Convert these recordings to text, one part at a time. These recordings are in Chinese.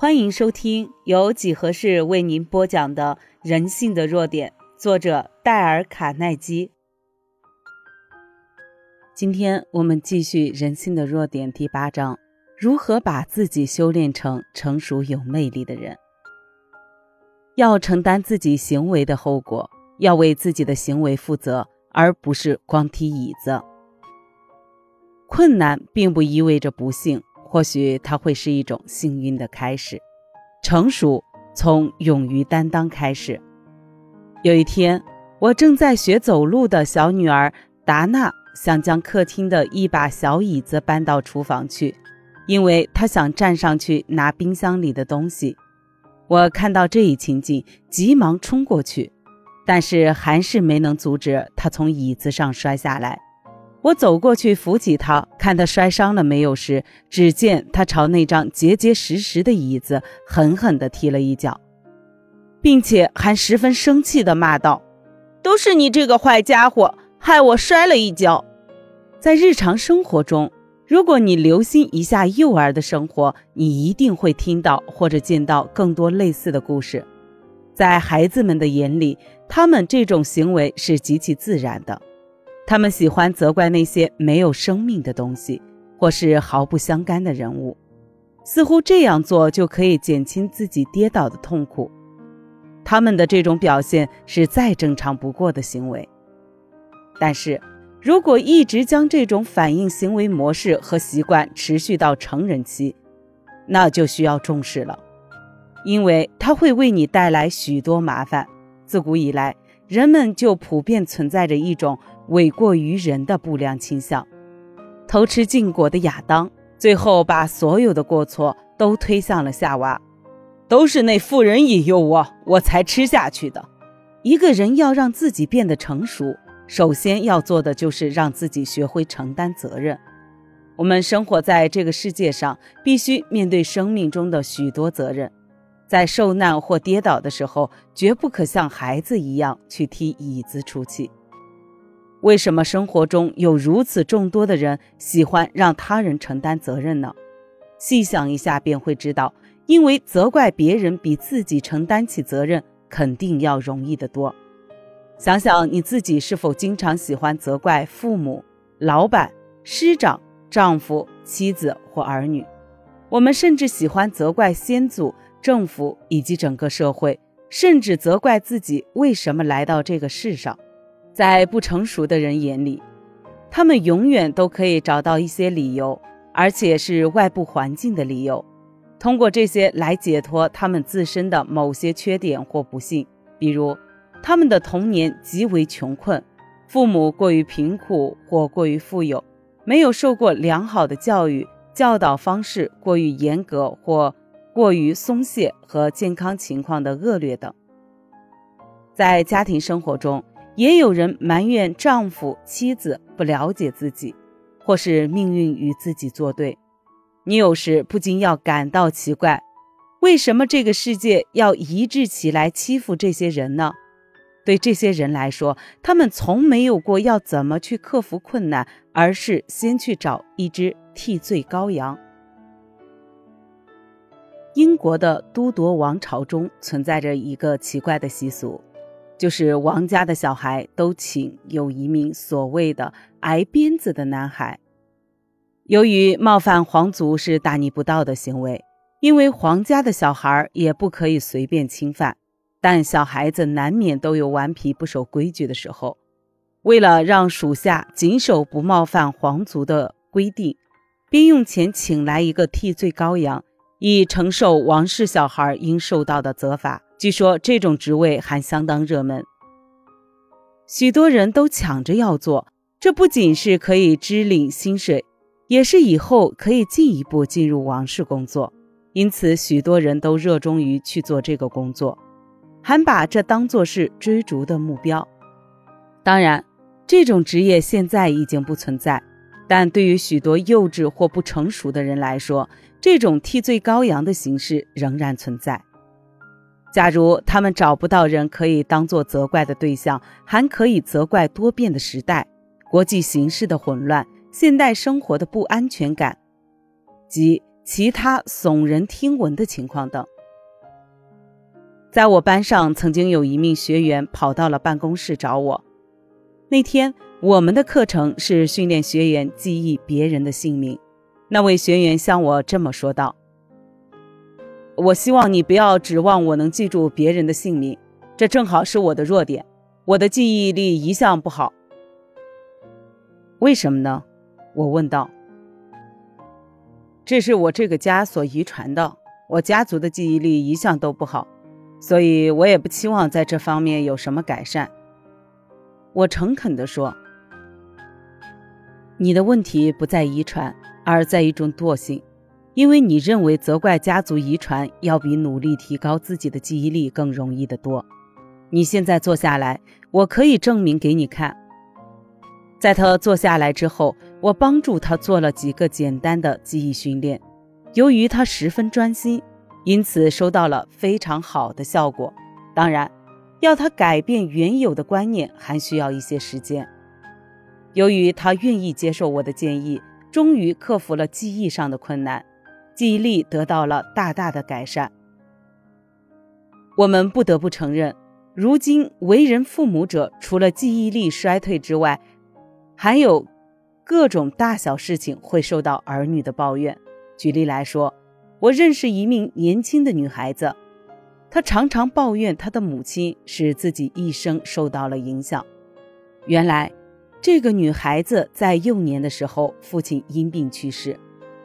欢迎收听由几何式为您播讲的《人性的弱点》，作者戴尔·卡耐基。今天我们继续《人性的弱点》第八章：如何把自己修炼成成熟有魅力的人。要承担自己行为的后果，要为自己的行为负责，而不是光踢椅子。困难并不意味着不幸。或许它会是一种幸运的开始。成熟从勇于担当开始。有一天，我正在学走路的小女儿达娜想将客厅的一把小椅子搬到厨房去，因为她想站上去拿冰箱里的东西。我看到这一情景，急忙冲过去，但是还是没能阻止她从椅子上摔下来。我走过去扶起他，看他摔伤了没有时，只见他朝那张结结实实的椅子狠狠地踢了一脚，并且还十分生气地骂道：“都是你这个坏家伙，害我摔了一跤。”在日常生活中，如果你留心一下幼儿的生活，你一定会听到或者见到更多类似的故事。在孩子们的眼里，他们这种行为是极其自然的。他们喜欢责怪那些没有生命的东西，或是毫不相干的人物，似乎这样做就可以减轻自己跌倒的痛苦。他们的这种表现是再正常不过的行为。但是，如果一直将这种反应行为模式和习惯持续到成人期，那就需要重视了，因为它会为你带来许多麻烦。自古以来，人们就普遍存在着一种。诿过于人的不良倾向，偷吃禁果的亚当，最后把所有的过错都推向了夏娃，都是那妇人引诱我，我才吃下去的。一个人要让自己变得成熟，首先要做的就是让自己学会承担责任。我们生活在这个世界上，必须面对生命中的许多责任，在受难或跌倒的时候，绝不可像孩子一样去踢椅子出气。为什么生活中有如此众多的人喜欢让他人承担责任呢？细想一下便会知道，因为责怪别人比自己承担起责任肯定要容易得多。想想你自己是否经常喜欢责怪父母、老板、师长、丈夫、妻子或儿女？我们甚至喜欢责怪先祖、政府以及整个社会，甚至责怪自己为什么来到这个世上。在不成熟的人眼里，他们永远都可以找到一些理由，而且是外部环境的理由，通过这些来解脱他们自身的某些缺点或不幸。比如，他们的童年极为穷困，父母过于贫苦或过于富有，没有受过良好的教育，教导方式过于严格或过于松懈，和健康情况的恶劣等。在家庭生活中，也有人埋怨丈夫、妻子不了解自己，或是命运与自己作对。你有时不禁要感到奇怪：为什么这个世界要一致起来欺负这些人呢？对这些人来说，他们从没有过要怎么去克服困难，而是先去找一只替罪羔羊。英国的都铎王朝中存在着一个奇怪的习俗。就是王家的小孩都请有一名所谓的挨鞭子的男孩。由于冒犯皇族是大逆不道的行为，因为皇家的小孩也不可以随便侵犯，但小孩子难免都有顽皮不守规矩的时候。为了让属下谨守不冒犯皇族的规定，便用钱请来一个替罪羔羊，以承受王室小孩应受到的责罚。据说这种职位还相当热门，许多人都抢着要做。这不仅是可以支领薪水，也是以后可以进一步进入王室工作。因此，许多人都热衷于去做这个工作，还把这当作是追逐的目标。当然，这种职业现在已经不存在，但对于许多幼稚或不成熟的人来说，这种替罪羔羊的形式仍然存在。假如他们找不到人可以当做责怪的对象，还可以责怪多变的时代、国际形势的混乱、现代生活的不安全感及其他耸人听闻的情况等。在我班上，曾经有一名学员跑到了办公室找我。那天我们的课程是训练学员记忆别人的姓名。那位学员向我这么说道：“我希望你不要指望我能记住别人的姓名，这正好是我的弱点。我的记忆力一向不好。为什么呢？”我问道。“这是我这个家所遗传的，我家族的记忆力一向都不好。”所以我也不期望在这方面有什么改善。我诚恳地说：“你的问题不在遗传，而在一种惰性，因为你认为责怪家族遗传要比努力提高自己的记忆力更容易得多。你现在坐下来，我可以证明给你看。”在他坐下来之后，我帮助他做了几个简单的记忆训练。由于他十分专心。因此收到了非常好的效果。当然，要他改变原有的观念还需要一些时间。由于他愿意接受我的建议，终于克服了记忆上的困难，记忆力得到了大大的改善。我们不得不承认，如今为人父母者除了记忆力衰退之外，还有各种大小事情会受到儿女的抱怨。举例来说。我认识一名年轻的女孩子，他常常抱怨他的母亲使自己一生受到了影响。原来，这个女孩子在幼年的时候，父亲因病去世，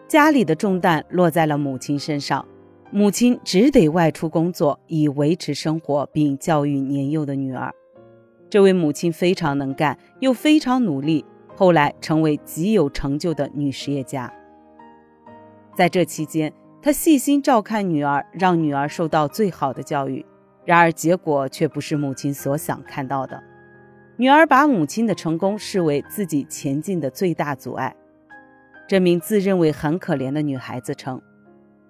家里的重担落在了母亲身上，母亲只得外出工作以维持生活并教育年幼的女儿。这位母亲非常能干，又非常努力，后来成为极有成就的女实业家。在这期间，他细心照看女儿，让女儿受到最好的教育。然而结果却不是母亲所想看到的。女儿把母亲的成功视为自己前进的最大阻碍。这名自认为很可怜的女孩子称，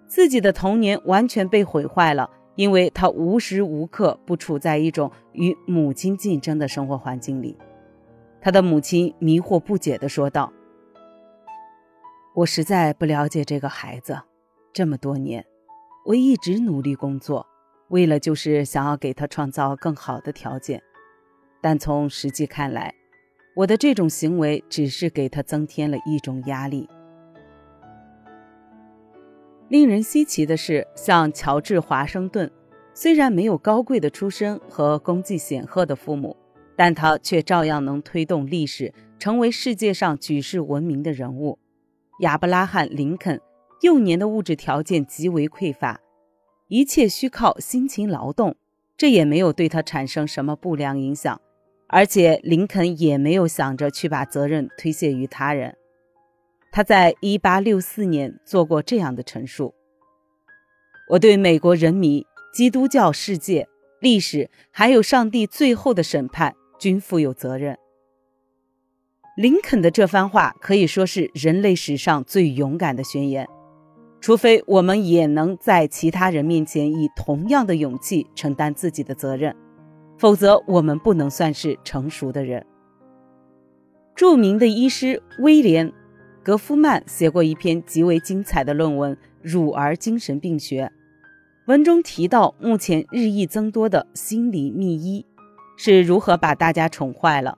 自己的童年完全被毁坏了，因为她无时无刻不处在一种与母亲竞争的生活环境里。她的母亲迷惑不解地说道：“我实在不了解这个孩子。”这么多年，我一直努力工作，为了就是想要给他创造更好的条件。但从实际看来，我的这种行为只是给他增添了一种压力。令人稀奇的是，像乔治·华盛顿，虽然没有高贵的出身和功绩显赫的父母，但他却照样能推动历史，成为世界上举世闻名的人物。亚伯拉罕·林肯。幼年的物质条件极为匮乏，一切需靠辛勤劳动，这也没有对他产生什么不良影响。而且林肯也没有想着去把责任推卸于他人。他在1864年做过这样的陈述：“我对美国人民、基督教世界、历史，还有上帝最后的审判，均负有责任。”林肯的这番话可以说是人类史上最勇敢的宣言。除非我们也能在其他人面前以同样的勇气承担自己的责任，否则我们不能算是成熟的人。著名的医师威廉·格夫曼写过一篇极为精彩的论文《乳儿精神病学》，文中提到目前日益增多的心理秘医是如何把大家宠坏了。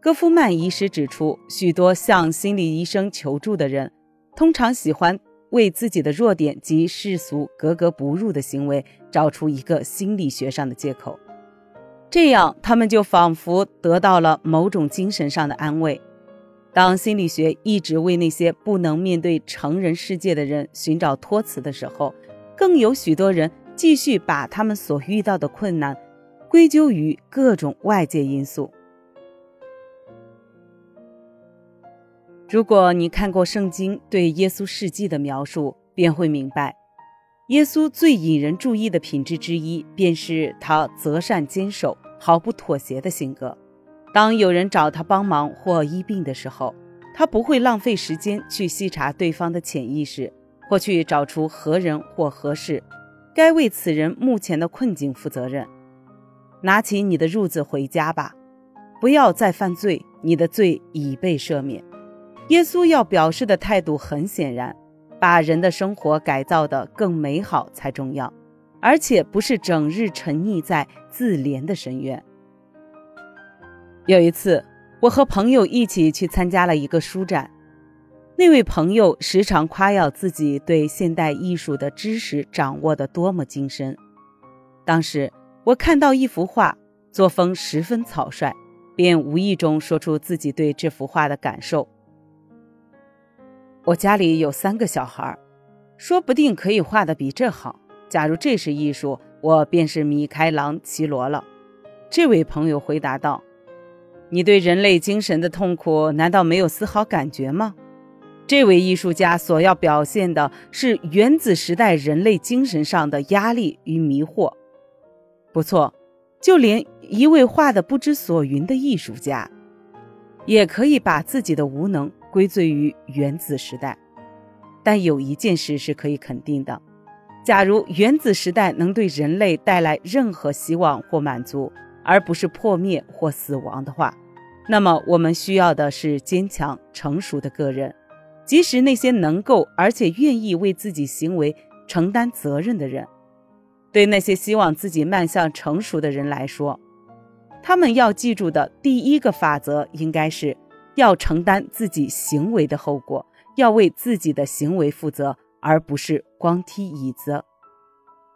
戈夫曼医师指出，许多向心理医生求助的人。通常喜欢为自己的弱点及世俗格格不入的行为找出一个心理学上的借口，这样他们就仿佛得到了某种精神上的安慰。当心理学一直为那些不能面对成人世界的人寻找托词的时候，更有许多人继续把他们所遇到的困难归咎于各种外界因素。如果你看过圣经对耶稣事迹的描述，便会明白，耶稣最引人注意的品质之一，便是他择善坚守、毫不妥协的性格。当有人找他帮忙或医病的时候，他不会浪费时间去细查对方的潜意识，或去找出何人或何事该为此人目前的困境负责任。拿起你的褥子回家吧，不要再犯罪，你的罪已被赦免。耶稣要表示的态度很显然，把人的生活改造得更美好才重要，而且不是整日沉溺在自怜的深渊。有一次，我和朋友一起去参加了一个书展，那位朋友时常夸耀自己对现代艺术的知识掌握得多么精深。当时我看到一幅画，作风十分草率，便无意中说出自己对这幅画的感受。我家里有三个小孩，说不定可以画得比这好。假如这是艺术，我便是米开朗基罗了。这位朋友回答道：“你对人类精神的痛苦难道没有丝毫感觉吗？这位艺术家所要表现的是原子时代人类精神上的压力与迷惑。不错，就连一位画的不知所云的艺术家，也可以把自己的无能。”归罪于原子时代，但有一件事是可以肯定的：假如原子时代能对人类带来任何希望或满足，而不是破灭或死亡的话，那么我们需要的是坚强、成熟的个人，即使那些能够而且愿意为自己行为承担责任的人。对那些希望自己迈向成熟的人来说，他们要记住的第一个法则应该是。要承担自己行为的后果，要为自己的行为负责，而不是光踢椅子。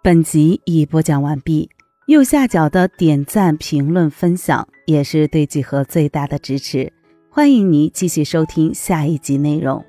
本集已播讲完毕，右下角的点赞、评论、分享也是对几何最大的支持。欢迎你继续收听下一集内容。